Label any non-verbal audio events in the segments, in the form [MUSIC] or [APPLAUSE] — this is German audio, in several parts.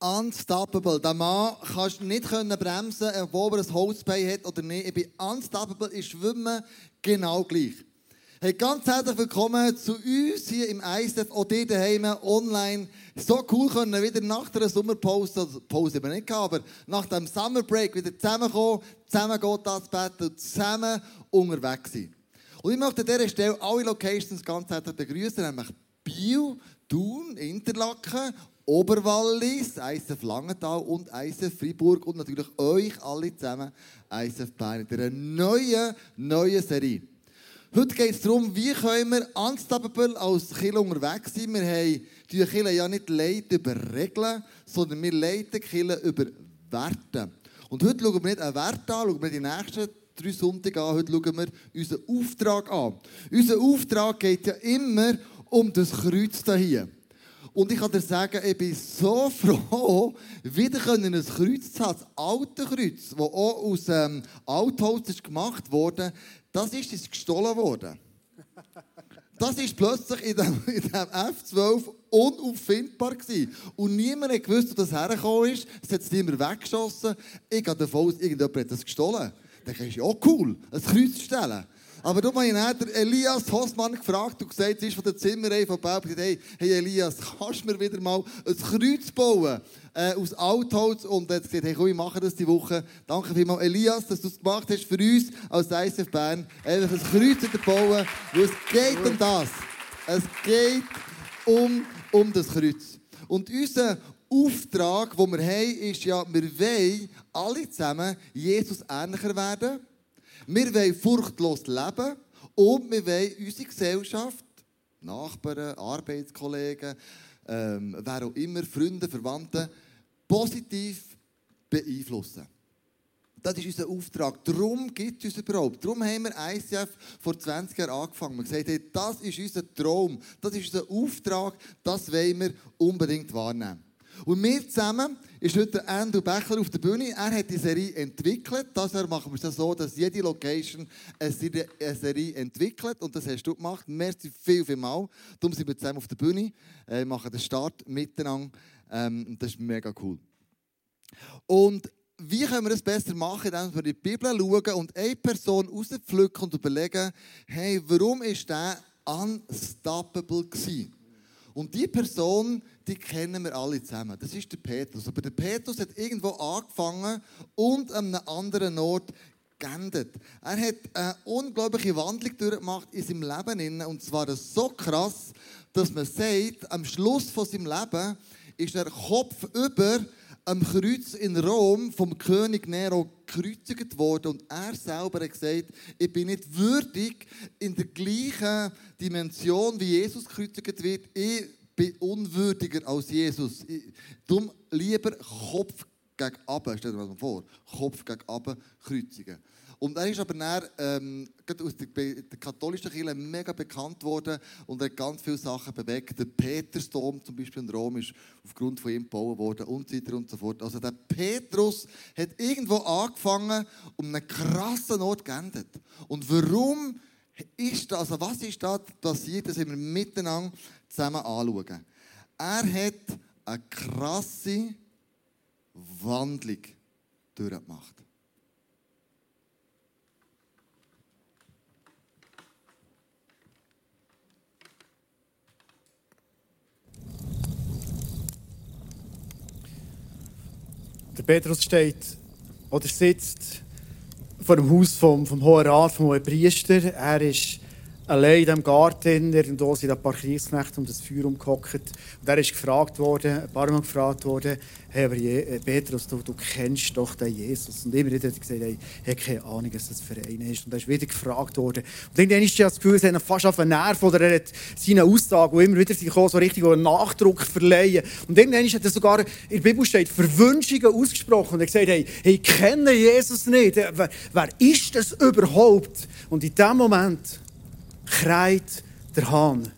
unstoppable. Der Mann kannst du nicht bremsen, obwohl er ein Holzbein hat oder nicht. Ich bin unstoppable, ich schwimme genau gleich. Hey, ganz herzlich willkommen zu uns hier im ISF, auch dir daheim online. So cool können wieder nach der Sommerpause, also Pause eben nicht gehabt, aber nach dem Summerbreak wieder zusammenkommen, zusammen das Bett und zusammen unterwegs sein. Und ich möchte an dieser Stelle alle Locations ganz herzlich begrüßen, nämlich Biel, Thun, Interlaken, Oberwallis, ISF Langenthal und ISF Fribourg und natürlich euch alle zusammen, ISF Bayern, in einer neuen, neuen Serie. Heute geht es darum, wie können wir unstoppable als Killer unterwegs sein. Wir haben die Killer ja nicht leiten über Regeln, sondern wir leiten Killer über Werte. Und heute schauen wir nicht einen Wert an, schauen wir die nächsten drei Sonntage an. Heute schauen wir unseren Auftrag an. Unser Auftrag geht ja immer um das Kreuz hier. Und ich kann dir sagen, ich bin so [LAUGHS] froh, wieder ein Kreuz zu haben. Das alte Kreuz, das auch aus ähm, Altholz gemacht wurde, das ist jetzt gestohlen worden. Das ist plötzlich in dem, in dem F12 unauffindbar gewesen. Und niemand hat gewusst, wo das hergekommen ist. Es hat es niemand weggeschossen. Ich gehe davon aus, irgendjemand hat das gestohlen. Dann ist ja auch cool, ein Kreuz zu stellen. Aber du hast Elias Hossmann gefragt und gesagt, es ist von der Zimmerei von Bau, hey, hey Elias, kannst du mir wieder mal ein Kreuz bauen äh, aus Altholz? Und er hat gesagt, hey komm, ich mache das die Woche. Danke vielmals, Elias, dass du es gemacht hast für uns als ISF Bern. Einfach ein Kreuz wieder bauen, weil es geht um das. Es geht um, um das Kreuz. Und unser Auftrag, den wir haben, ist ja, wir wollen alle zusammen Jesus ähnlicher werden. Wir wollen furchtlos leben und wir wollen unsere Gesellschaft, Nachbarn, Arbeitskollegen, ähm, wer auch immer, Freunde, Verwandte, positiv beeinflussen. Das ist unser Auftrag. Darum gibt es uns überhaupt. Darum haben wir ICF vor 20 Jahren angefangen. Wir haben gesagt, das ist unser Traum, das ist unser Auftrag, das wollen wir unbedingt wahrnehmen. Und wir zusammen ist heute Andrew Becher auf der Bühne. Er hat die Serie entwickelt. Das machen wir es so, dass jede Location eine Serie entwickelt. Und das hast du gemacht. Merci viel, viel mal. Darum sind wir zusammen auf der Bühne, äh, machen den Start miteinander. Ähm, das ist mega cool. Und wie können wir das besser machen, indem wir in die Bibel schauen und eine Person rauspflücken und überlegen, hey, warum ist der unstoppable gewesen? Und die Person, die kennen wir alle zusammen. Das ist der Petrus. Aber der Petrus hat irgendwo angefangen und an einem anderen Ort geendet. Er hat eine unglaubliche Wandlung durchgemacht in seinem Leben. Und zwar so krass, dass man sagt, am Schluss von seinem Leben ist er Kopf über am Kreuz in Rom vom König Nero gekreuzigt worden und er selber hat gesagt, ich bin nicht würdig in der gleichen Dimension wie Jesus gekreuzigt wird. Ich bin unwürdiger als Jesus. darum lieber Kopf gegen Abend, stell dir mal vor, Kopf gegen Abend kreuzigen. Und er ist aber dann, ähm, aus der, der katholischen Kirche mega bekannt worden und hat ganz viele Sachen bewegt. Der Petersdom zum Beispiel in Rom ist aufgrund von ihm gebaut worden und so weiter und so fort. Also der Petrus hat irgendwo angefangen und einen krassen Ort geendet. Und warum ist das, also was ist da passiert, das wir miteinander zusammen anschauen. Er hat eine krasse Wandlung durchgemacht. Der Petrus steht oder sitzt vor dem Haus vom, vom Hohen Rat, vom Hohen Priester. Er ist allein in diesem Garten, irgendwo sind ein paar Kriegsknechte um das Feuer umgehockt. Und er ist gefragt worden, ein paar Mal gefragt worden, hey, aber äh, Petrus, du, du kennst doch den Jesus. Und immer wieder hat er gesagt, hey, ich habe keine Ahnung, was das für einer ist. Und er ist wieder gefragt worden. Und irgendwann ist das Gefühl, er hat fast auf den Nerv, oder er hat seine Aussage, die immer wieder sich so richtig einen Nachdruck verleihen. Und irgendwann hat er sogar, in der Bibel steht, Verwünschungen ausgesprochen. Und er hat gesagt, hey, ich kenne Jesus nicht. Wer, wer ist das überhaupt? Und in dem Moment kreit der Hahn.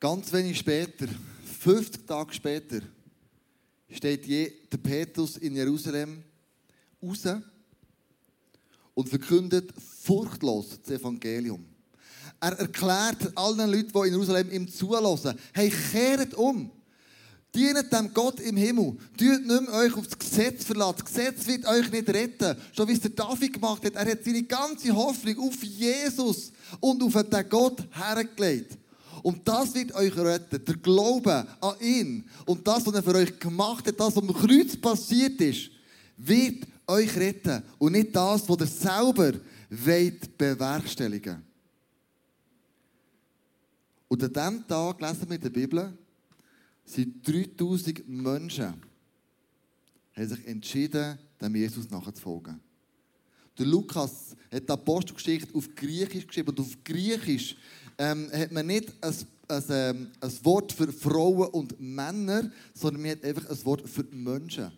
Ganz wenig später, 50 Tage später, steht der Petrus in Jerusalem raus und verkündet furchtlos das Evangelium. Er erklärt allen Leuten, die in Jerusalem ihm zulassen, hey, kehrt um. Dient dem Gott im Himmel. Tut nicht mehr euch auf das Gesetz verlassen. Das Gesetz wird euch nicht retten. Schon wie es der David gemacht hat. Er hat seine ganze Hoffnung auf Jesus und auf den Gott hergelegt. Und das wird euch retten. Der Glaube an ihn und das, was er für euch gemacht hat, das, was am Kreuz passiert ist, wird euch retten. Und nicht das, was ihr selber wollt bewerkstelligen Und an diesem Tag lesen wir in der Bibel, sind 3000 Menschen haben sich entschieden, dem Jesus nachzufolgen. Der Lukas hat die Apostelgeschichte auf Griechisch geschrieben. Und auf Griechisch ähm, hat man nicht ein, ein, ähm, ein, Wort für Frauen und Männer, sondern man hat einfach ein Wort für Menschen.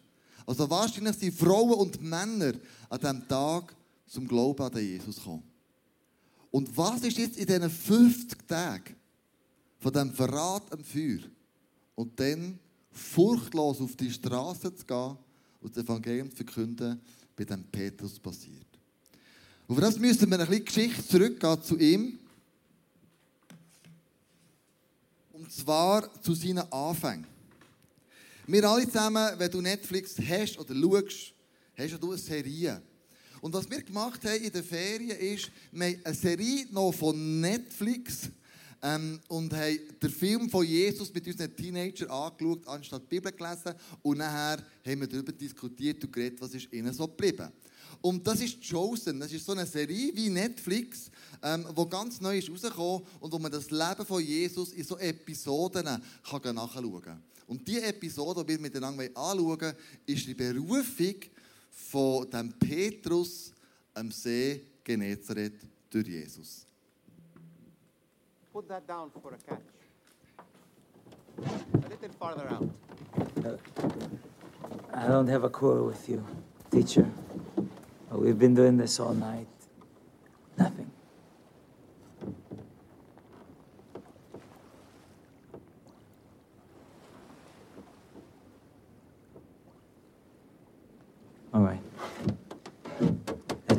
Also wahrscheinlich sind Frauen und Männer an diesem Tag zum Glauben an Jesus gekommen. Und was ist jetzt in diesen 50 Tagen von diesem Verrat am Feuer? und dann furchtlos auf die Straße zu gehen und das Evangelium zu verkünden, bei dem Petrus passiert. Und für das müssen wir ein bisschen Geschichte zurückgehen zu ihm. Und zwar zu seinen Anfängen. Wir alle zusammen, wenn du Netflix hast oder schaust, hast du eine Serie. Und was wir gemacht haben in den Ferien ist, wir haben eine Serie noch von Netflix ähm, und haben den Film von Jesus mit unseren Teenagern angeschaut, anstatt die Bibel gelesen. Und nachher haben wir darüber diskutiert und geredet, was ist ihnen so geblieben. Und das ist Chosen. Das ist so eine Serie wie Netflix, ähm, wo ganz neu ist rausgekommen und wo man das Leben von Jesus in so Episoden kann nachschauen kann. Und diese Episode, die wir miteinander anschauen ist die Berufung von dem Petrus am See Genezareth durch Jesus. Put that down for a catch. A little farther out. I don't have a quarrel with you, teacher. But we've been doing this all night. Nothing.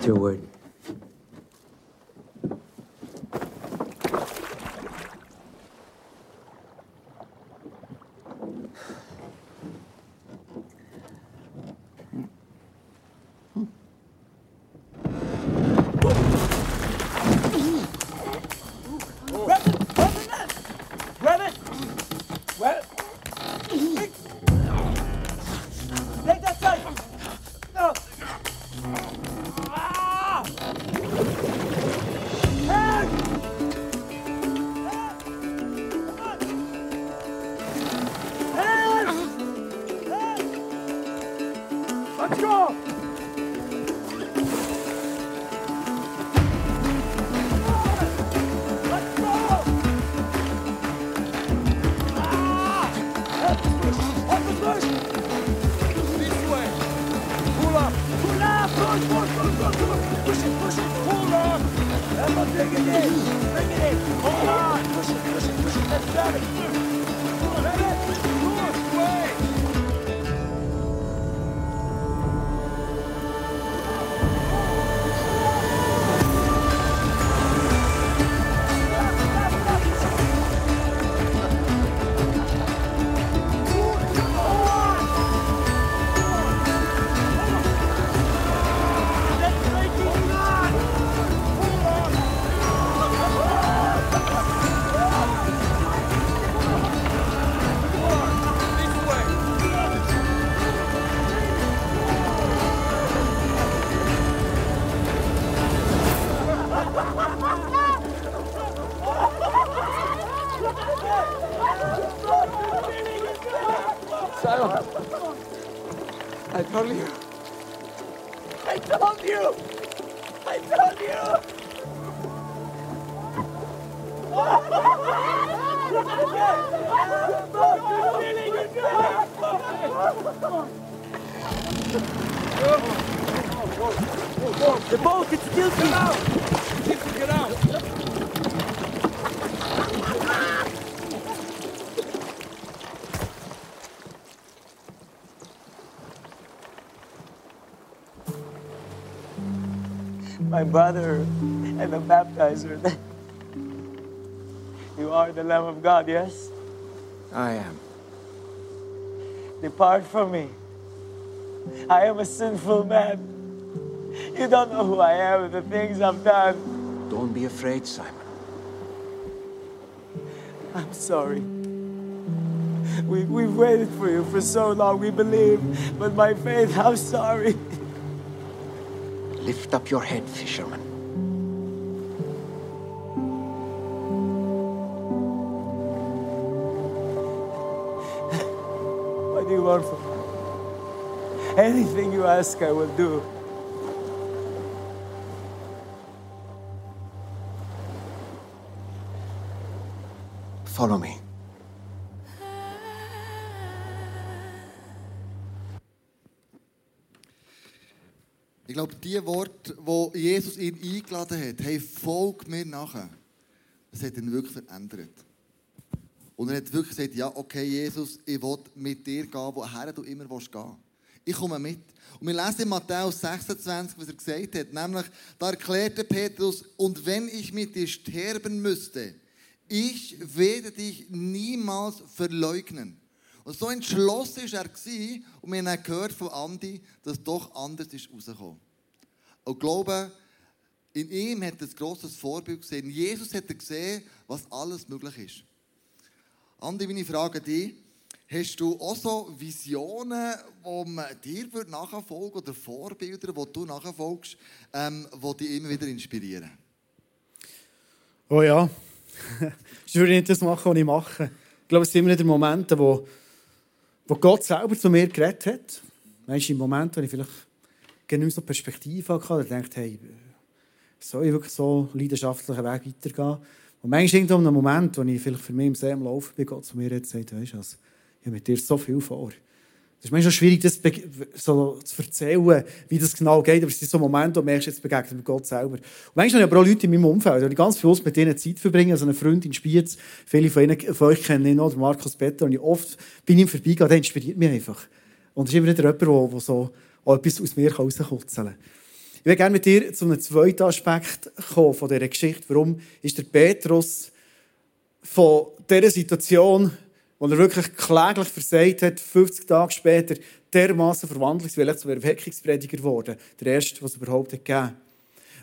Your word. Brother and the baptizer. [LAUGHS] You are the Lamb of God, yes? I am. Depart from me. I am a sinful man. You don't know who I am and the things I've done. Don't be afraid, Simon. I'm sorry. We, we've waited for you for so long, we believe, but my faith, I'm sorry. Lift up your head, fisherman. What do you want from me? Anything you ask, I will do. Follow me. Glaube, die Worte, wo Jesus ihn eingeladen hat, hey, folg mir nachher, das hat ihn wirklich verändert. Und er hat wirklich gesagt, ja, okay, Jesus, ich will mit dir gehen, woher du immer willst gehen. Ich komme mit. Und wir lesen in Matthäus 26, was er gesagt hat, nämlich, da erklärte Petrus, und wenn ich mit dir sterben müsste, ich werde dich niemals verleugnen. Und so entschlossen war er und wir haben gehört von Andi, dass doch anders ist rausgekommen. Und glaube, in ihm hat er ein grosses Vorbild gesehen. In Jesus hat er gesehen, was alles möglich ist. Andi, meine Frage an dich. Hast du auch so Visionen, wo man dir nachfolgen oder Vorbilder, wo du nachfolgst, ähm, die dich immer wieder inspirieren? Oh ja, [LAUGHS] ich würde nicht das machen, was ich mache. Ich glaube, es sind immer wieder Momente, wo, wo Gott selber zu mir geredet hat. Manchmal im Moment, wo ich vielleicht genau so Perspektive hatte, und dachte, hey, soll ich wirklich so leidenschaftlichen Weg weitergehen? Und manchmal irgendwo einem Moment, wo ich vielleicht für mich im See am Laufen bin, Gott zu mir jetzt sagt, weißt du was, ich habe mit dir so viel vor. Es ist manchmal schwierig, das so zu erzählen, wie das genau geht, aber es sind so Momente, wo du merkst, jetzt begegnet mit Gott selber. Und manchmal habe ich aber auch Leute in meinem Umfeld, die ganz bewusst mit denen Zeit verbringen, also eine Freundin Spiez, viele von, ihnen, von euch kennen ihn noch, Markus Better, und ich oft bin ihm vorbeigegangen, der inspiriert mich einfach. Und es ist immer wieder jemand, der, der so etwas aus mir rauskutzeln kann. Ich würde gerne mit dir zu einem zweiten Aspekt kommen von dieser Geschichte. Warum ist der Petrus von dieser Situation, wo er wirklich kläglich versagt hat, 50 Tage später dermaßen verwandlungswillig zum Erweckungsprediger geworden. Der erste, was es überhaupt hat gegeben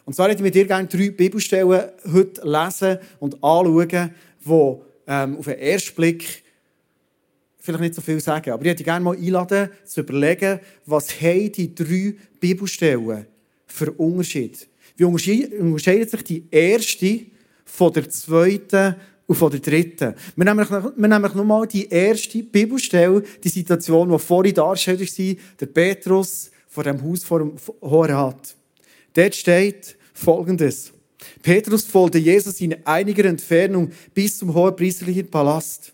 Und zwar hätte ich mit dir gerne drei Bibelstellen heute lesen und anschauen, die ähm, auf den ersten Blick vielleicht nicht so viel sagen. Aber ich hätte gerne mal einladen, zu überlegen, was haben die drei Bibelstellen für Unterschied? Wie unterscheidet sich die erste von der zweiten und von der dritten? Wir nehmen, wir nehmen nur mal die erste Bibelstelle, die Situation, die vorhin dargestellt war, der Petrus vor dem Haus vor dem Hohen Rat. Dort steht Folgendes. Petrus folgte Jesus in einiger Entfernung bis zum hohepriesterlichen Palast.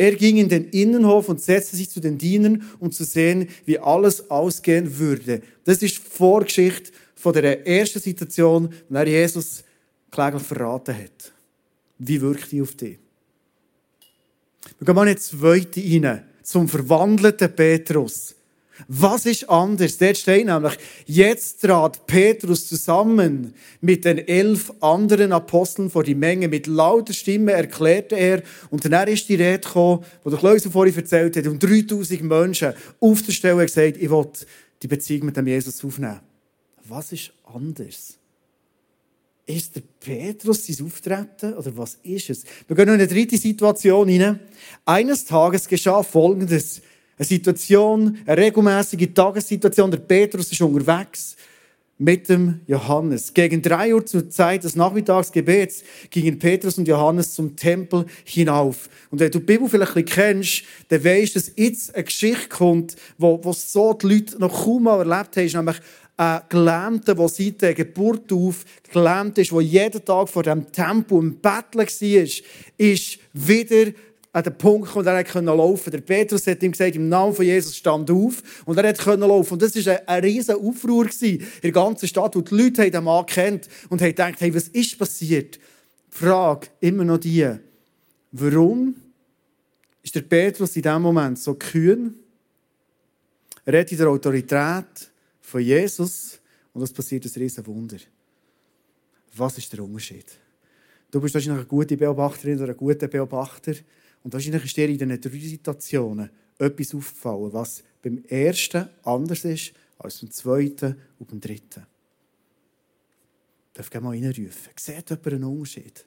Er ging in den Innenhof und setzte sich zu den Dienern, um zu sehen, wie alles ausgehen würde. Das ist die Vorgeschichte von der ersten Situation, wo er Jesus kläglich verraten hat. Wie wirkt die auf dich? Wir gehen mal in die zweite rein, zum verwandelten Petrus. Was ist anders? Dort steht nämlich, jetzt trat Petrus zusammen mit den elf anderen Aposteln vor die Menge. Mit lauter Stimme erklärte er, und dann ist die Rede gekommen, wo der Klausel vorhin erzählt hat, und 3000 Menschen auf der Stelle gesagt, ich will die Beziehung mit dem Jesus aufnehmen. Was ist anders? Ist der Petrus sein Auftreten oder was ist es? Wir gehen in eine dritte Situation hinein. Eines Tages geschah Folgendes. Eine Situation, eine regelmäßige Tagessituation. Der Petrus ist unterwegs mit dem Johannes. Gegen drei Uhr zur Zeit des Nachmittagsgebets gingen Petrus und Johannes zum Tempel hinauf. Und wenn du die Bibel vielleicht ein bisschen kennst, dann weisst du, dass jetzt eine Geschichte kommt, wo, wo so die Leute noch kaum mal erlebt haben, nämlich ein Gelähmter, der seit der Geburt auf gelähmt ist, der jeden Tag vor dem Tempel im Betteln war, ist wieder an den Punkt gekommen, er konnte laufen. Der Petrus hat ihm gesagt, im Namen von Jesus stand auf und er konnte laufen. Und das war ein, ein riesen Aufruhr in der ganzen Stadt, wo die Leute den Mann kennt und haben gedacht, hey, was ist passiert? Die Frage immer noch die, warum ist der Petrus in diesem Moment so kühn? Er hat in der Autorität von Jesus und es passiert ein riesen Wunder. Was ist der Unterschied? Du bist wahrscheinlich eine gute Beobachterin oder ein guter Beobachter. Und wahrscheinlich ist dir in diesen drei Situationen etwas aufgefallen, was beim ersten anders ist als beim zweiten und beim dritten. Darf ich mal reinrufen? Sieht jemand einen Unterschied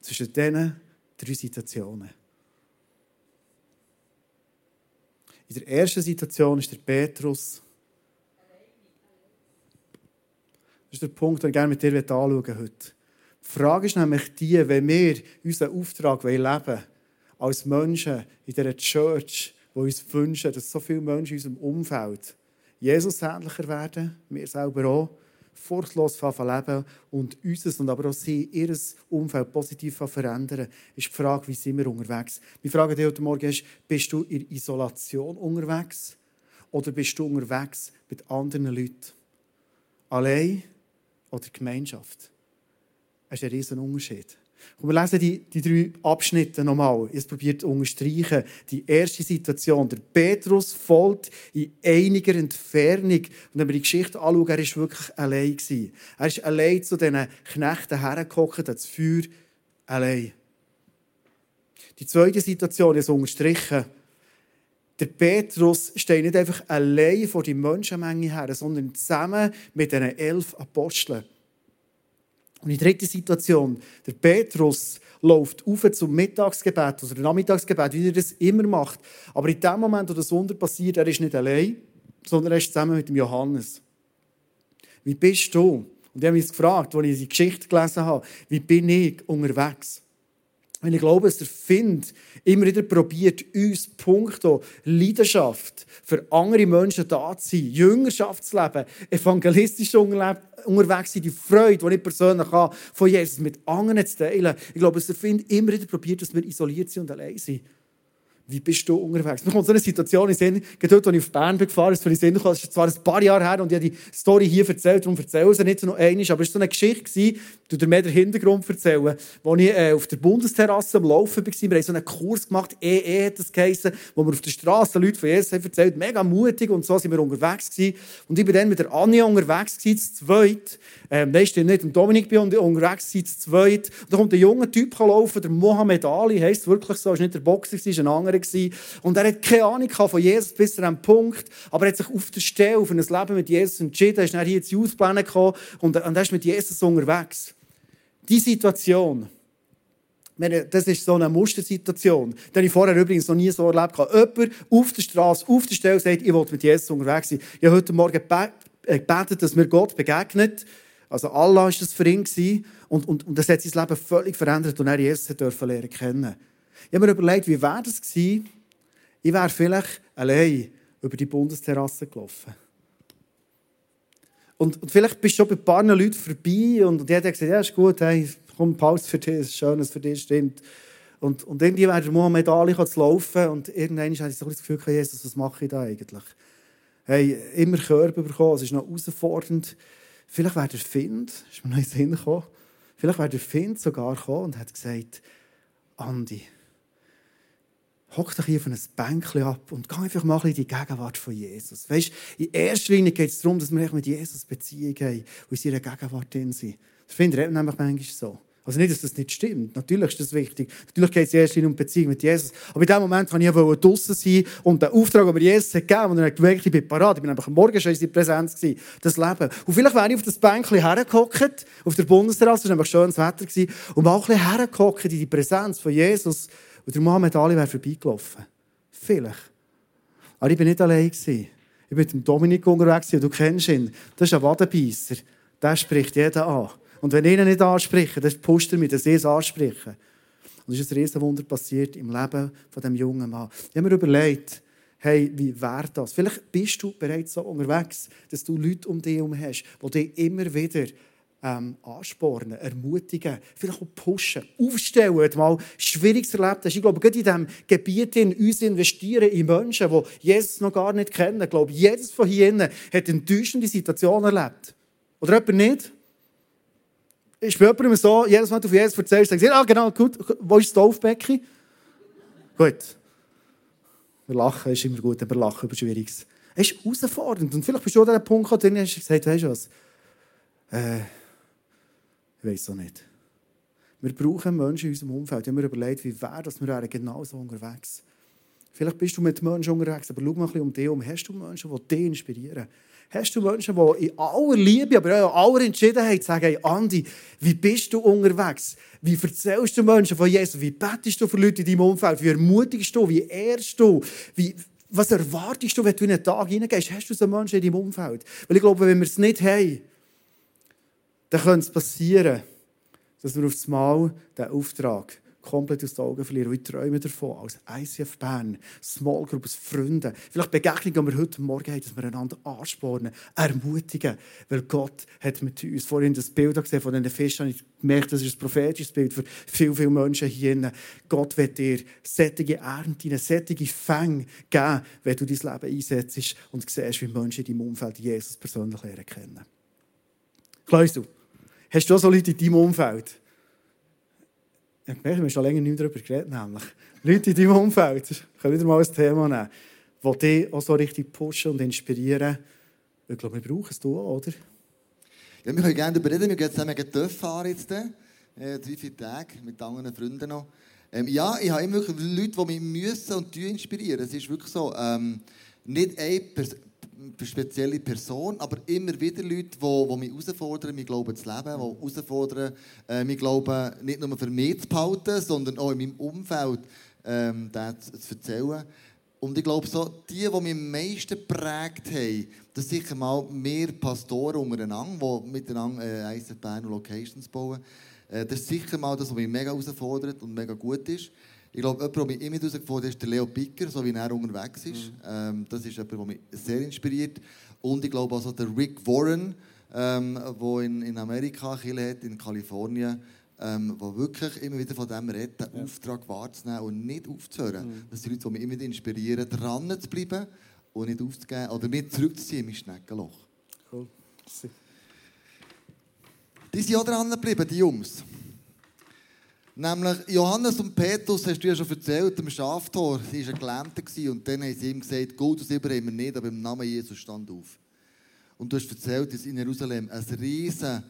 zwischen diesen drei Situationen? In der ersten Situation ist der Petrus. Das ist der Punkt, den ich gerne mit dir anschauen heute. Die Frage ist nämlich die, wenn wir unseren Auftrag leben wollen, als Menschen in dieser Church, die uns wünschen, dass so viele Menschen in unserem Umfeld Jesus ähnlicher werden, wir selber auch, furchtlos leben und unser und aber auch sie, ihr Umfeld positiv verändern, ist die Frage, wie sind wir unterwegs? Meine Frage dir heute Morgen ist, bist du in Isolation unterwegs oder bist du unterwegs mit anderen Leuten? Allein oder Gemeinschaft? Das ist ein riesen Unterschied. Und wir lesen die, die drei Abschnitte nochmal. Ich probiere zu unterstreichen. Die erste Situation. Der Petrus folgt in einiger Entfernung. Und wenn wir die Geschichte anschauen, er war wirklich allein. Er ist allein zu diesen Knechten hergekommen, das Feuer allein. Die zweite Situation ist unterstrichen. Der Petrus steht nicht einfach allein vor die Menschenmenge her, sondern zusammen mit den elf Aposteln. Und die dritte Situation, der Petrus läuft auf zum Mittagsgebet oder Nachmittagsgebet, wie er das immer macht. Aber in dem Moment, wo das Wunder passiert, er ist nicht allein, sondern er ist zusammen mit dem Johannes. Wie bist du? Und ich habe mich gefragt, als ich die Geschichte gelesen habe, wie bin ich unterwegs? Und ich glaube, dass der Find immer wieder probiert, uns punkto Leidenschaft für andere Menschen da zu sein, Jüngerschaft zu leben, evangelistisch unterwegs sein, die Freude, die ich persönlich habe, von Jesus mit anderen zu teilen. Ich glaube, dass der Find immer wieder probiert, dass wir isoliert sind und allein sind. Wie bist du unterwegs? Mir kommt so eine Situation in Sinn, dort, als ich auf Bern bin gefahren ist, ist zwar ein paar Jahre her und ich habe die Story hier erzählt, darum erzähle ich sie nicht noch einmal, aber es war so eine Geschichte, ich dir mehr den Hintergrund erzählen, wo ich äh, auf der Bundesterrasse am Laufen war, wir haben so einen Kurs gemacht, EE hat das geheißen, wo wir auf der Straße Leute von Jesus haben erzählt, mega mutig und so sind wir unterwegs gewesen. Und ich bin dann mit der Anja unterwegs gewesen, zu zweit, ähm, nein, stimmt nicht, mit Dominik bin ich unterwegs gewesen, zu zweit, und da kommt ein junger Typ laufen, der Mohammed Ali, heisst wirklich so, ist nicht der Boxer, ist ein anderer gewesen. Und er hat keine Ahnung von Jesus bis zu diesem Punkt, aber er hat sich auf der Stelle auf ein Leben mit Jesus entschieden. Er ist dann hier ins Ausplänen gekommen und, und er ist mit Jesus unterwegs. Die Situation, das ist so eine Mustersituation, die ich vorher übrigens noch nie so erlebt habe. Jemand auf der Straße, auf der Stelle sagt, ich will mit Jesus unterwegs sein. Ich habe heute Morgen äh, gebetet, dass mir Gott begegnet. Also Allah war das für ihn. Und, und, und das hat sein Leben völlig verändert und er Jesus lernen kennen. Ich habe mir überlegt, wie wäre das gewesen, ich wäre vielleicht allein über die Bundesterrasse gelaufen. Und, und vielleicht bist du schon bei ein paar Leuten vorbei und, und jeder hat gesagt, ja, ist gut, hey, komm, Pause für dich, ist schön, dass für dich stimmt. Und, und irgendwie wäre der Mohammed Ali zu laufen und irgendwann hatte ich so das Gefühl, Jesus, was mache ich da eigentlich? Hey, immer Körper bekommen, es ist noch herausfordernd. Vielleicht wäre der Find, ist mir noch in den Sinn gekommen, vielleicht wäre der Find sogar gekommen und hat gesagt, Andi, hock dich hier auf ein Bänkchen ab und geh einfach mal in die Gegenwart von Jesus. Weißt, in erster Linie geht es darum, dass wir mit Jesus Beziehung haben und in seiner Gegenwart drin sind. Das finde ich nämlich manchmal so. Also nicht, dass das nicht stimmt. Natürlich ist das wichtig. Natürlich geht es in erster Linie um Beziehung mit Jesus. Aber in dem Moment kann ich draußen sein und den Auftrag, den mir Jesus hat gegeben hat, und er hat gemerkt, ich bin parat. Ich bin einfach am Morgen schon in seiner Präsenz gewesen. Das Leben. Und vielleicht wäre ich auf das Bänkchen hergehockt, auf der Bundesterrasse, es war nämlich schönes Wetter, gewesen, und mal ein bisschen hergehockt in die Präsenz von Jesus und der Mohammed Ali wäre vorbeigelaufen. Vielleicht. Aber ich war nicht allein. Ich war mit dem Dominik unterwegs und du kennst ihn. Das ist ein Wadenbeisser. Der spricht jeden an. Und wenn ich ihn nicht anspreche, dann pusht er mich, dass ich es anspreche. Und es ist ein Riesenwunder passiert im Leben von diesem jungen Mann. Ich habe mir überlegt, hey, wie wäre das? Vielleicht bist du bereits so unterwegs, dass du Leute um dich herum hast, die dich immer wieder ähm, anspornen, ermutigen, vielleicht auch pushen, aufstellen, wenn du mal Schwieriges erlebt hast. Ich glaube, gerade in diesem Gebiet in uns investieren in Menschen, die Jesus noch gar nicht kennen. Ich glaube, jedes von hier hat eine enttäuschende Situation erlebt. Oder jemand nicht? Ist bei jemandem so, jedes Mal, wenn du von Jesus erzählst, sagst du, ah, genau, gut, wo ist das Taufbecken? Gut. Wir lachen, ist immer gut, aber lachen über Schwieriges. Es ist herausfordernd. Und vielleicht bist du an diesem Punkt und hast gesagt, weißt du was, äh, Ich weiß auch nicht. Wir brauchen Menschen in unserem Umfeld. Ich habe mir überlegt, wie wäre das, wir wären genauso unterwegs. Vielleicht bist du mit Menschen unterwegs, aber schau mal ein bisschen um dich herum. Hast du Menschen, die dich inspirieren? Hast du Menschen, die in aller Liebe, aber auch in aller Entschiedenheit sagen, hey Andi, wie bist du unterwegs? Wie erzählst du Menschen von Jesus? Wie bettest du für Leute in deinem Umfeld? Wie ermutigst du? Wie ehrst du? Wie, was erwartest du, wenn du in einen Tag hineingehst? Hast du so Menschen in deinem Umfeld? Weil ich glaube, wenn wir es nicht haben, dann könnte es passieren, dass wir auf das Mal den Auftrag komplett aus den Augen verlieren. Und ich träume davon, als ICF Bern, Small Group, als Freunde, vielleicht Begegnungen, die wir heute Morgen haben, dass wir einander anspornen, ermutigen, weil Gott hat mit uns, vorhin das Bild gesehen von diesen Fischen, habe ich gemerkt, das ist ein prophetisches Bild für viele, viele Menschen hier. Gott wird dir sättige Ernten, sättige Fänge geben, wenn du dein Leben einsetzt und siehst, wie Menschen in deinem Umfeld Jesus persönlich lernen kennen. Klausel, hast du auch so Leute in deinem Umfeld? Ich habe gemerkt, wir haben schon länger nicht darüber geredet, nämlich Leute in deinem Umfeld, ich kann wieder mal ein Thema nehmen, die dich auch so richtig pushen und inspirieren. Ich glaube, wir brauchen es auch, oder? Ja, wir können gerne darüber reden. Wir gehen zusammen gegen fahren jetzt. Äh, drei, vier Tage mit anderen Freunden noch. Ähm, ja, ich habe immer Leute, die mich müssen und inspirieren. Es ist wirklich so, ähm, nicht eine Person, spezielle Person, aber immer wieder Leute, die, die mich herausfordern, mein Glauben zu leben, die herausfordern, äh, mein Glauben nicht nur für mich zu behalten, sondern auch in meinem Umfeld ähm, das zu erzählen. Und ich glaube, so, die, die mich am meisten geprägt haben, das sind sicher mal mehr Pastoren untereinander, die miteinander äh, ISF Bern Locations bauen. Äh, das ist sicher mal das, was mich mega herausfordert und mega gut ist. Ich glaube, jemand, der mich immer herausgefordert hat, ist der Leo Picker, so wie er unterwegs ist. Mhm. Ähm, das ist jemand, der mich sehr inspiriert. Und ich glaube also der Rick Warren, ähm, der in, in Amerika Chile hat, in Kalifornien, ähm, der wirklich immer wieder von dem redet, den ja. Auftrag wahrzunehmen und nicht aufzuhören. Mhm. Das sind Leute, die mich immer inspirieren, dran zu bleiben und nicht aufzugeben oder nicht zurückzuziehen in mein Schneckenloch. Cool. Die sind auch dran geblieben, die Jungs. Nämlich Johannes und Petrus, hast du ja schon erzählt, am Schaftor, sie war ein Gelähmter und dann haben sie ihm gesagt, Gold haben wir nicht, aber im Namen Jesus stand auf. Und du hast erzählt, dass in Jerusalem ein riesen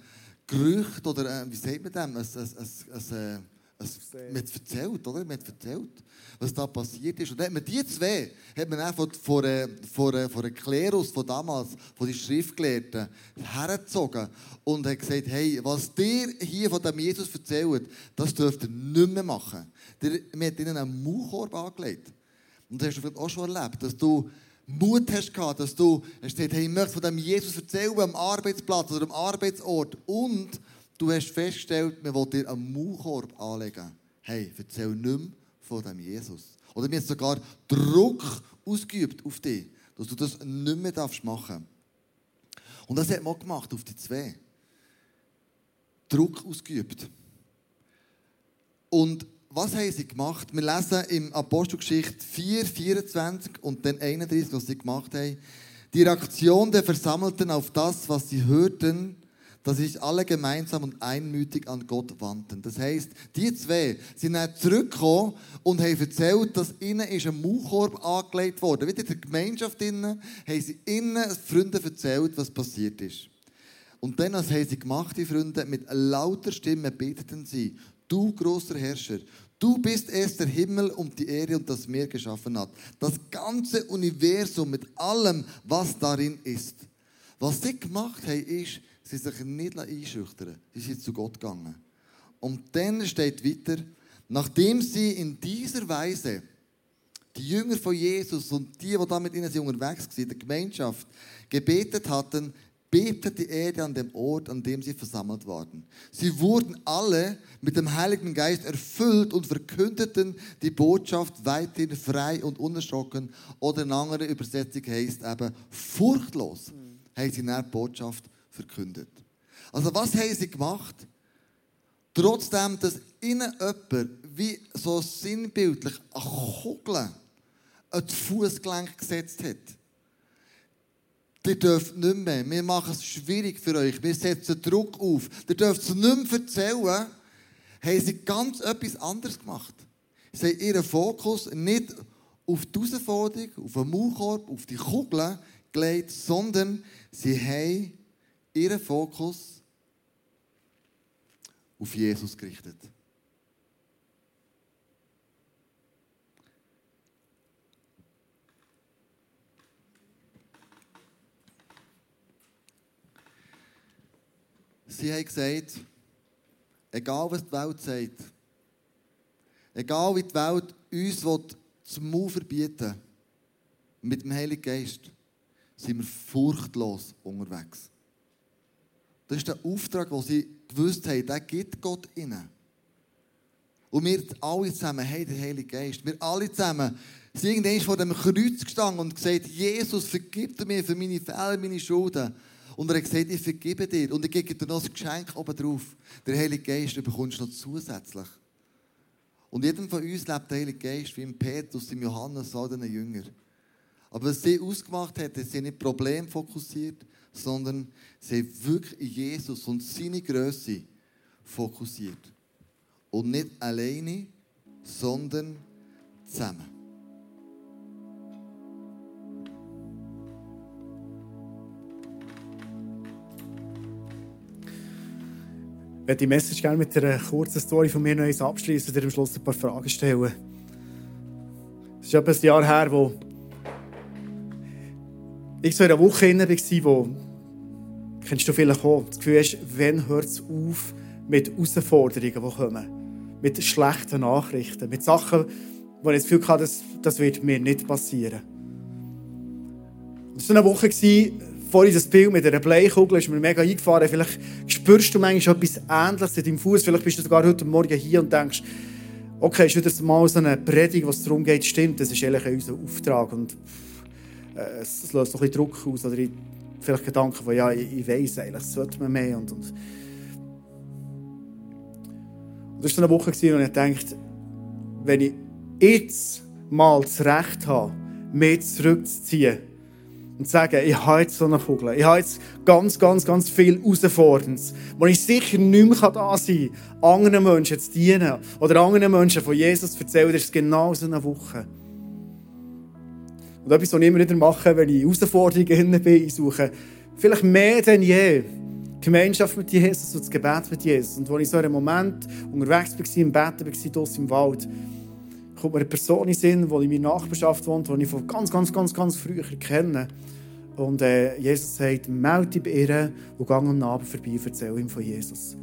Gerücht, oder äh, wie sagt man dem, ein, ein, ein, ein man hat erzählt, oder? Man hat erzählt, was da passiert ist. Und man die zwei, hat man auch von, von, von, von der Klerus von damals, von den Schriftgelehrten, hergezogen und hat gesagt, hey, was dir hier von dem Jesus erzählt, das dürft ihr nicht mehr machen. Man hat ihnen einen Mauchkorb angelegt. Und das hast du vielleicht auch schon erlebt, dass du Mut hast gehabt, dass du hast gesagt, hey, ich möchte von dem Jesus erzählen am Arbeitsplatz oder am Arbeitsort und Du hast festgestellt, man will dir einen Maulkorb anlegen. Hey, erzähl nicht mehr von dem Jesus. Oder mir sogar Druck ausgeübt auf dich, dass du das nicht mehr machen darfst. Und das hat man gemacht auf die zwei. Druck ausgeübt. Und was haben sie gemacht? Wir lesen im Apostelgeschichte 4, 24 und dann 31, was sie gemacht haben. Die Reaktion der Versammelten auf das, was sie hörten, dass sich alle gemeinsam und einmütig an Gott wandten. Das heißt, die zwei sind dann zurückgekommen und haben erzählt, dass ihnen ist ein Maulkorb angelegt wurde. Wieder in der Gemeinschaft innen haben sie ihnen Freunden erzählt, was passiert ist. Und dann, was haben sie gemacht, die Freunde? Mit lauter Stimme beteten sie, du großer Herrscher, Du bist erst der Himmel und die Erde und das Meer geschaffen hat. Das ganze Universum mit allem, was darin ist. Was sie gemacht haben, ist, Sie sich nicht einschüchtern. Sie sind zu Gott gegangen. Und dann steht weiter, nachdem sie in dieser Weise die Jünger von Jesus und die, die da mit ihnen unterwegs waren, der Gemeinschaft, gebetet hatten, bebte die Erde an dem Ort, an dem sie versammelt waren. Sie wurden alle mit dem Heiligen Geist erfüllt und verkündeten die Botschaft weiterhin frei und unerschrocken. Oder in anderer Übersetzung heißt eben furchtlos, mhm. haben sie in der Botschaft verkündet. Also was haben sie gemacht? Trotzdem, dass ihnen jemand wie so sinnbildlich eine Kugel an das Fußgelenk gesetzt hat. Ihr dürft nicht mehr. Wir machen es schwierig für euch. Wir setzen Druck auf. Ihr dürft es nicht mehr erzählen. Haben sie ganz etwas anderes gemacht. Sie haben ihren Fokus nicht auf die Herausforderung, auf den Maulkorb, auf die Kugel gelegt, sondern sie haben ihren Fokus auf Jesus gerichtet. Sie haben gesagt, egal was die Welt sagt, egal wie die Welt uns zum Mund verbieten mit dem Heiligen Geist, sind wir furchtlos unterwegs. Das ist der Auftrag, den sie gewusst haben, den gibt Gott ihnen. Und wir alle zusammen haben den Heiligen Geist. Wir alle zusammen sind irgendwann vor dem Kreuz gestanden und gesagt, Jesus, vergib mir für meine Fehler, meine Schulden. Und er hat gesagt, ich vergebe dir. Und ich gebe dir noch ein Geschenk oben drauf. Der Heilige Geist bekommst du noch zusätzlich. Und jedem von uns lebt der Heilige Geist, wie im Petrus, im Johannes, all diesen Jünger. Aber was sie ausgemacht hat, sie sind nicht problemfokussiert, sondern sie haben wirklich Jesus und seine Größe fokussiert. Und nicht alleine, sondern zusammen. Ich werde die Message gerne mit einer kurzen Story von mir noch abschließen und am Schluss ein paar Fragen stellen. Es ist etwa ein Jahr her, wo ich so in einer Woche war, wo, kennst du vielleicht auch, das Gefühl hast, wann hört es auf mit Herausforderungen, die kommen? Mit schlechten Nachrichten, mit Sachen, wo ich das Gefühl hatte, das, das wird mir nicht passieren. Es war eine Woche, vorhin das Bild mit einer Bleikugel, ist mir mega eingefahren. Vielleicht spürst du manchmal etwas Ähnliches in deinem Fuß. Vielleicht bist du sogar heute Morgen hier und denkst, okay, ist wieder mal so eine Predigt, was darum geht, stimmt, das ist eigentlich unser Auftrag. Und äh, es löst noch ein bisschen Druck aus. Oder ich, vielleicht Gedanken von, ja, ich, ich weiss eigentlich, sollte man mehr. Und, und. und das war eine Woche, wo ich dachte, wenn ich jetzt mal das Recht habe, mehr zurückzuziehen, und zu sagen, ich habe jetzt so eine Kugel, ich habe jetzt ganz, ganz, ganz viel Herausforderndes, wo ich sicher nicht mehr da sein kann, anderen Menschen zu dienen oder anderen Menschen von Jesus zu erzählen, das ist genau so eine Woche. Und etwas, was ich immer wieder mache, wenn ich Herausforderungen bin, ich suche vielleicht mehr denn je Gemeinschaft mit Jesus und das Gebet mit Jesus. Und als ich so in einem Moment unterwegs war, im Bett war, draussen im Wald, kommt mir eine Person in den Sinn, die in meiner Nachbarschaft wohnt, die ich von ganz, ganz, ganz, ganz früher kenne. Und äh, Jesus sagt, melde dich bei ihr und geh am Abend vorbei und erzähl ihm von Jesus.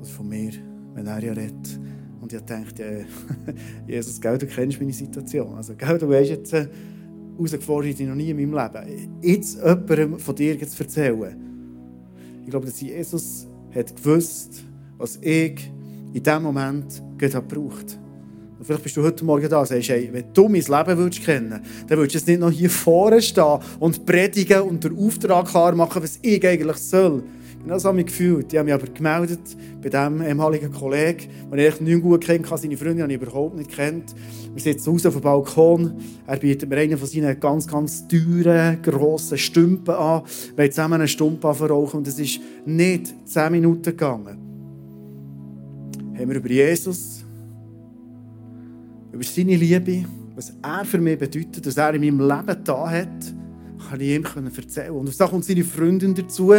Also von mir, wenn er ja redet. Und ich dachte, äh, [LAUGHS] Jesus, gell, du kennst meine Situation. Also, gell, du weißt jetzt, äh, herausgefordert ich noch nie in meinem Leben. Jetzt jemandem von dir zu erzählen. Ich glaube, dass Jesus hat gewusst, was ich in diesem Moment gebraucht habe. Und vielleicht bist du heute Morgen da und sagst, hey, wenn du mein Leben würdest kennen dann würdest du jetzt nicht noch hier vorne stehen und predigen und den Auftrag klar machen, was ich eigentlich soll. Genau so habe ich gefühlt. Ich habe mich aber gemeldet bei diesem ehemaligen Kollegen, den ich nicht gut kennt, seine Freundin habe ich überhaupt nicht kennt. Wir sitzen raus auf dem Balkon. Er bietet mir einen von seinen ganz, ganz teuren, grossen Stümpen an. Wir haben zusammen einen Stumpen verrauchen und es ist nicht zehn Minuten gegangen. Haben wir über Jesus, über seine Liebe, was er für mich bedeutet, was er in meinem Leben da hat, kann ich ihm erzählen. Und da kommt seine Freundin dazu,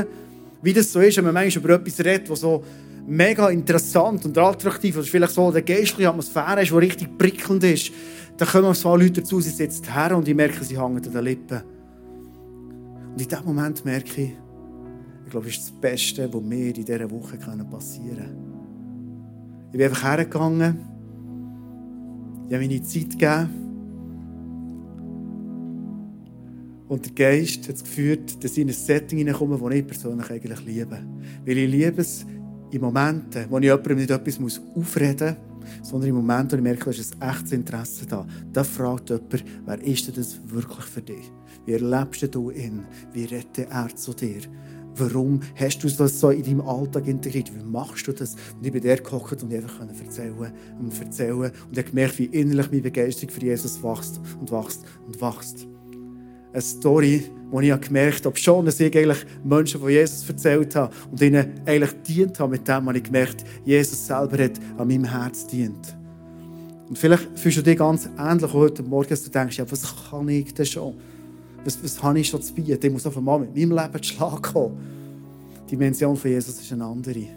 wie das so ist, wenn man manchmal über etwas redet, was so mega interessant und attraktiv ist, vielleicht so eine geistliche Atmosphäre ist, die richtig prickelnd ist, dann kommen zwei Leute dazu, sie sitzen her und ich merke, sie hängen an den Lippen. Und in diesem Moment merke ich, ich glaube, das ist das Beste, was mir in dieser Woche passieren kann. Ich bin einfach hergegangen, ich habe meine Zeit gegeben, Und der Geist hat es geführt, dass ich in ein Setting hineinkomme, das ich persönlich eigentlich liebe. Weil ich liebe es in Momenten, wo ich jemandem nicht etwas aufreden muss, sondern in Momenten, wo ich merke, ist ein echtes Interesse da. Da fragt jemand, wer ist denn das wirklich für dich? Wie erlebst du ihn? Wie redet er zu dir? Warum hast du das so in deinem Alltag integriert? Wie machst du das? Und ich bin der gekocht und einfach erzählen und erzählen. Und ich habe gemerkt, wie innerlich meine Begeisterung für Jesus wächst und wächst und wächst eine Story, wo ich gemerkt habe, ob schon, dass ich eigentlich Menschen von Jesus erzählt habe und ihnen eigentlich dient habe mit dem, habe ich gemerkt, Jesus selber hat an meinem Herz dient. Und vielleicht fühlst du dich ganz ähnlich heute Morgen, dass du denkst, ja, was kann ich denn schon? Was, was habe ich schon zu bieten? Ich muss auf einmal mit meinem Leben zu Schlag kommen. Die Dimension von Jesus ist eine andere.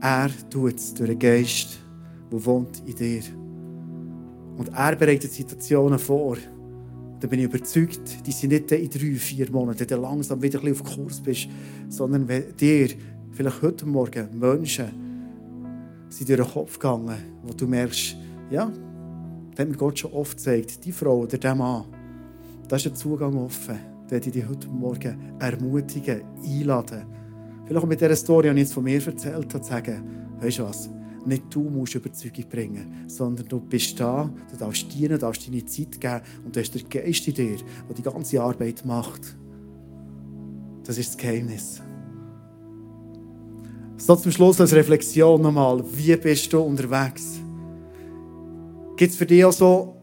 Er tut es durch den Geist, der wohnt in dir. Und er bereitet Situationen vor. Da bin ich überzeugt, die sind nicht in drei, vier Monaten, du langsam wieder auf Kurs bist, sondern wenn dir vielleicht heute Morgen Menschen sind durch den Kopf gegangen, wo du merkst, ja, da hat mir Gott schon oft gezeigt, die Frau oder der Mann, da ist der Zugang offen. Werde ich dich heute Morgen ermutigen, einladen. Vielleicht auch mit dieser Story, die ich jetzt von mir erzählt habe, zu sagen, weißt du was, nicht du musst Überzeugung bringen, sondern du bist da, du darfst dienen, du darfst deine Zeit geben und du hast den Geist in dir, der die ganze Arbeit macht. Das ist das Geheimnis. So zum Schluss als Reflexion nochmal. Wie bist du unterwegs? Gibt es für dich auch so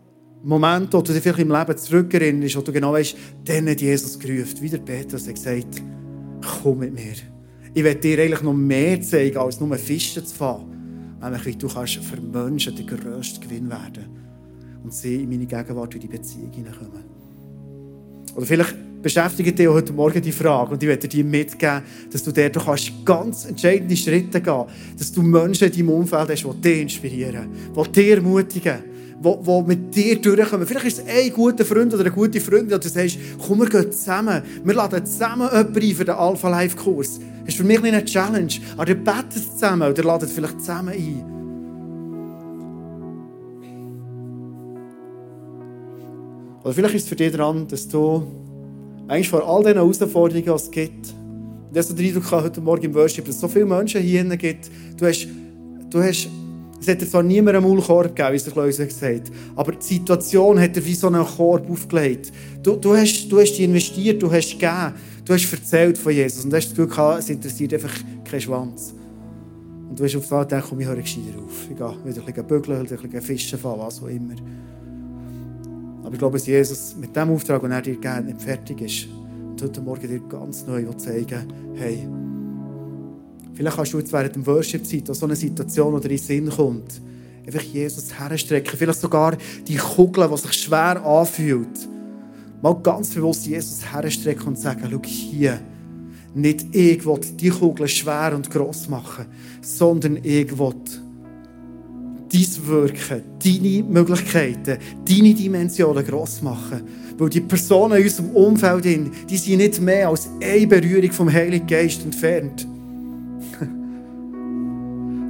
Momente, wo du dich vielleicht im Leben zurückerinnerst, wo du genau weißt, dann hat Jesus gerufen, wie der Petrus hat gesagt, komm mit mir. Ich werde dir eigentlich noch mehr zeigen, als nur Fischen zu fahren. Nämlich, du kannst für Menschen der grösste Gewinn werden und sie in meine Gegenwart in die Beziehung hineinkommen. Oder vielleicht beschäftigt dich heute Morgen die Frage und ich werde dir mitgeben, dass du dort kannst ganz entscheidende Schritte gehen dass du Menschen in deinem Umfeld hast, die dich inspirieren, die dich ermutigen, die, die mit dir durchkommen. Vielleicht ist es ein guter Freund oder eine gute Freundin, und du sagst, komm, wir gehen zusammen. Wir laden zusammen jemanden ein für den Alpha Life Kurs. Das ist für mich eine Challenge. Aber ihr betet zusammen oder ladet vielleicht zusammen ein. Oder vielleicht ist es für dich dran, dass du eigentlich vor all diesen Herausforderungen, die es gibt, dass du den Eindruck heute Morgen im Worship, dass es so viele Menschen hier gibt, du hast, du hast es hat zwar niemand einen Maulkorb gegeben, wie es der Kleuser gesagt hat, aber die Situation hat dir wie so einen Korb aufgelegt. Du, du, hast, du hast investiert, du hast gegeben, du hast erzählt von Jesus und hast das Gefühl gehabt, es interessiert einfach keinen Schwanz. Und du hast auf einmal gedacht, komm, ich höre gescheiter auf. Ich gehe wieder ein bisschen bügeln, ein bisschen fischen fahren, was auch immer. Aber ich glaube, dass Jesus mit dem Auftrag, den er dir gegeben nicht fertig ist. Und heute Morgen dir ganz neu zeigen hey, vielleicht kannst du jetzt während dem Worship-Zeit so eine Situation, oder in den Sinn kommt, einfach Jesus herstrecken. Vielleicht sogar die Kugel, die sich schwer anfühlt. Mal ganz bewusst Jesus herstrecken und sagen, schau hier, nicht ich will die Kugel schwer und gross machen, sondern ich will dein Wirken, deine Möglichkeiten, deine Dimensionen gross machen. Weil die Personen in unserem Umfeld, die sind nicht mehr als eine Berührung vom Heiligen Geist entfernt.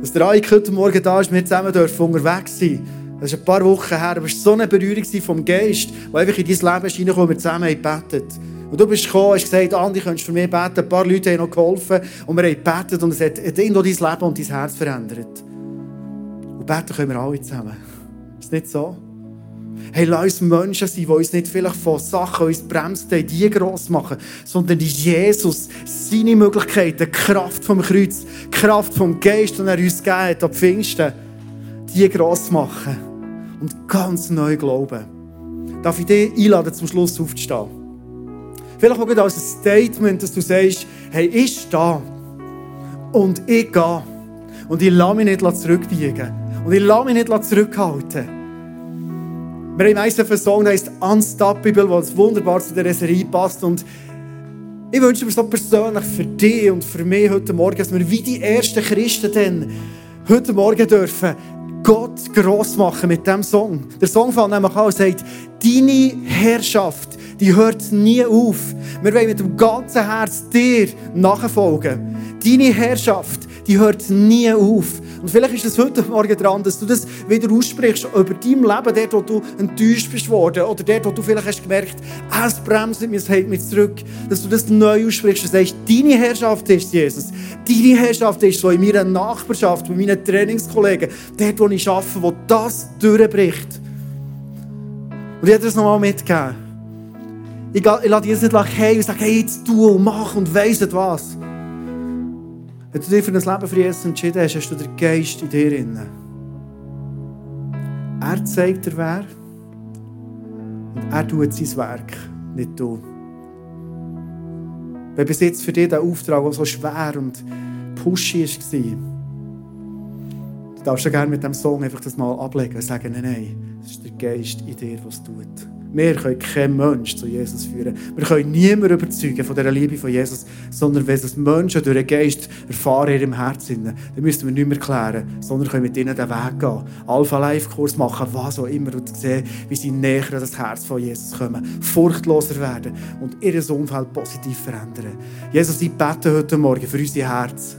Dass der Eik heute Morgen da ist, wir zusammen dürfen unterwegs sein. Das ist ein paar Wochen her, aber es war so eine Berührung vom Geist, die einfach in dein Leben ist reingekommen, wir zusammen gebetet Und du bist gekommen, hast gesagt, Andi, könntest du für mich beten? Ein paar Leute haben noch geholfen und wir haben gebetet und es hat irgendwo dein Leben und dein Herz verändert. Und beten können wir alle zusammen. Ist nicht so? Hey, lass uns Menschen sein, die uns nicht vielleicht von Sachen uns bremsen, die gross machen, sondern die Jesus, seine Möglichkeiten, die Kraft vom Kreuz, die Kraft vom Geist, den er uns gegeben hat, am Pfingsten, die gross machen und ganz neu glauben. Darf ich dich einladen, zum Schluss aufzustehen? Vielleicht auch als ein Statement, dass du sagst, hey, ich stehe und ich gehe und ich lasse mich nicht zurückbiegen und ich lasse mich nicht zurückhalten. Wir haben meistens einen Song, der heißt Unstoppable, der wunderbar zu dieser Serie passt. Und ich wünsche mir so persönlich für dich und für mich heute Morgen, dass wir wie die ersten Christen dann heute Morgen dürfen Gott gross machen mit diesem Song. Der Song fängt nämlich an und sagt, deine Herrschaft, die hört nie auf. Wir wollen mit dem ganzen Herz dir nachfolgen. Deine Herrschaft, die hört nie auf. Und vielleicht ist es heute Morgen dran, dass du das wieder aussprichst über dein Leben, dort, wo du enttäuscht bist worden, oder dort, wo du vielleicht hast gemerkt, ah, es bremst mich, es hält mich zurück, dass du das neu aussprichst und sagst, deine Herrschaft ist Jesus. Deine Herrschaft ist so in meiner Nachbarschaft, mit meinen Trainingskollegen, dort, wo ich arbeite, wo das durchbricht. Und ich werde das nochmal mitgeben. Ich, ich lasse dir jetzt nicht hey und sage, hey, jetzt tu mach und weiss was. Wenn du dich für ein Leben für Jesus entschieden hast, hast du den Geist in dir drin. Er zeigt dir wer und er tut sein Werk, nicht du. Wenn bis jetzt für dich der Auftrag auch so schwer und pushy war, du darfst du gerne mit dem Song einfach das mal ablegen und sagen, nein, nein, das ist der Geist in dir, was tut. Wir können keinen Menschen zu Jesus führen. Wir können niemanden überzeugen von der Liebe von Jesus, sondern wenn es Menschen durch den Geist erfahren in ihrem Herzen, dann müssen wir nicht mehr klären, sondern können mit ihnen den Weg gehen. Alpha-Life-Kurs machen, was auch immer, und sehen, wie sie näher an das Herz von Jesus kommen, furchtloser werden und ihr Umfeld positiv verändern. Jesus, ich bete heute Morgen für unser Herz.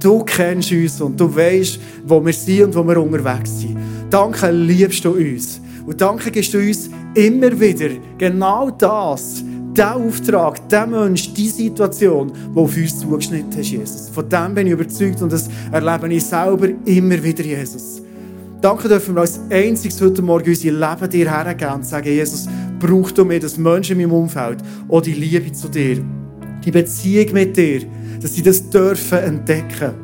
Du kennst uns und du weißt, wo wir sind und wo wir unterwegs sind. Danke, liebst du uns. Und danke gibst du uns immer wieder genau das, den Auftrag, den Mensch, die Situation, die auf uns zugeschnitten ist, Jesus. Von dem bin ich überzeugt und das erlebe ich selber immer wieder, Jesus. Danke dürfen wir als einziges heute Morgen unser Leben dir hergeben und sagen, Jesus, brauch du mir, das Menschen in meinem Umfeld, auch die Liebe zu dir, die Beziehung mit dir, dass sie das dürfen entdecken.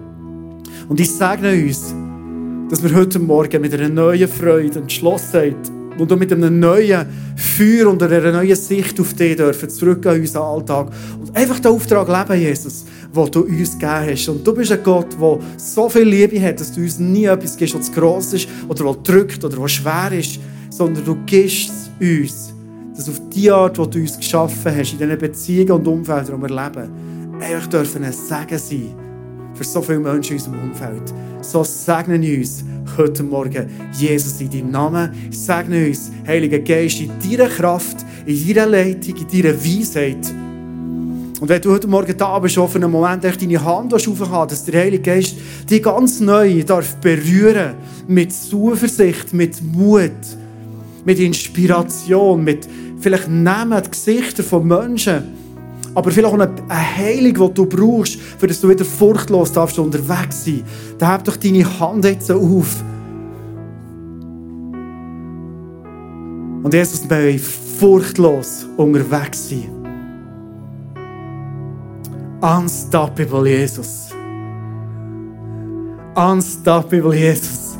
Und ich sage uns, dass wir heute Morgen mit einer neuen Freude, Entschlossenheit und auch mit einem neuen Feuer und einer neuen Sicht auf dich dürfen zurück an unseren Alltag und einfach den Auftrag leben, Jesus, den du uns gegeben hast. Und du bist ein Gott, der so viel Liebe hat, dass du uns nie etwas gibst, was zu gross ist oder was drückt oder was schwer ist, sondern du gibst es uns, dass auf die Art, die du uns geschaffen hast, in diesen Beziehungen und Umfeldern, die wir leben, einfach dürfen ein Segen sein für so viele Menschen in unserem Umfeld. So segnen uns heute Morgen Jesus in deinem Namen. Segne uns, Heiliger Geist, in deiner Kraft, in deiner Leitung, in deiner Weisheit. Und wenn du heute Morgen da bist, auf einen Moment echt deine Hand aufhaben dass der Heilige Geist dich ganz neu darf berühren mit Zuversicht, mit Mut, mit Inspiration, mit vielleicht die Gesichter von Menschen aber vielleicht auch eine, Heilung, die du brauchst, für dass du wieder furchtlos darfst unterwegs sein. Dann heb doch deine Hand jetzt auf. Und Jesus, wir wollen furchtlos unterwegs sein. Unstoppable Jesus. Unstoppable Jesus.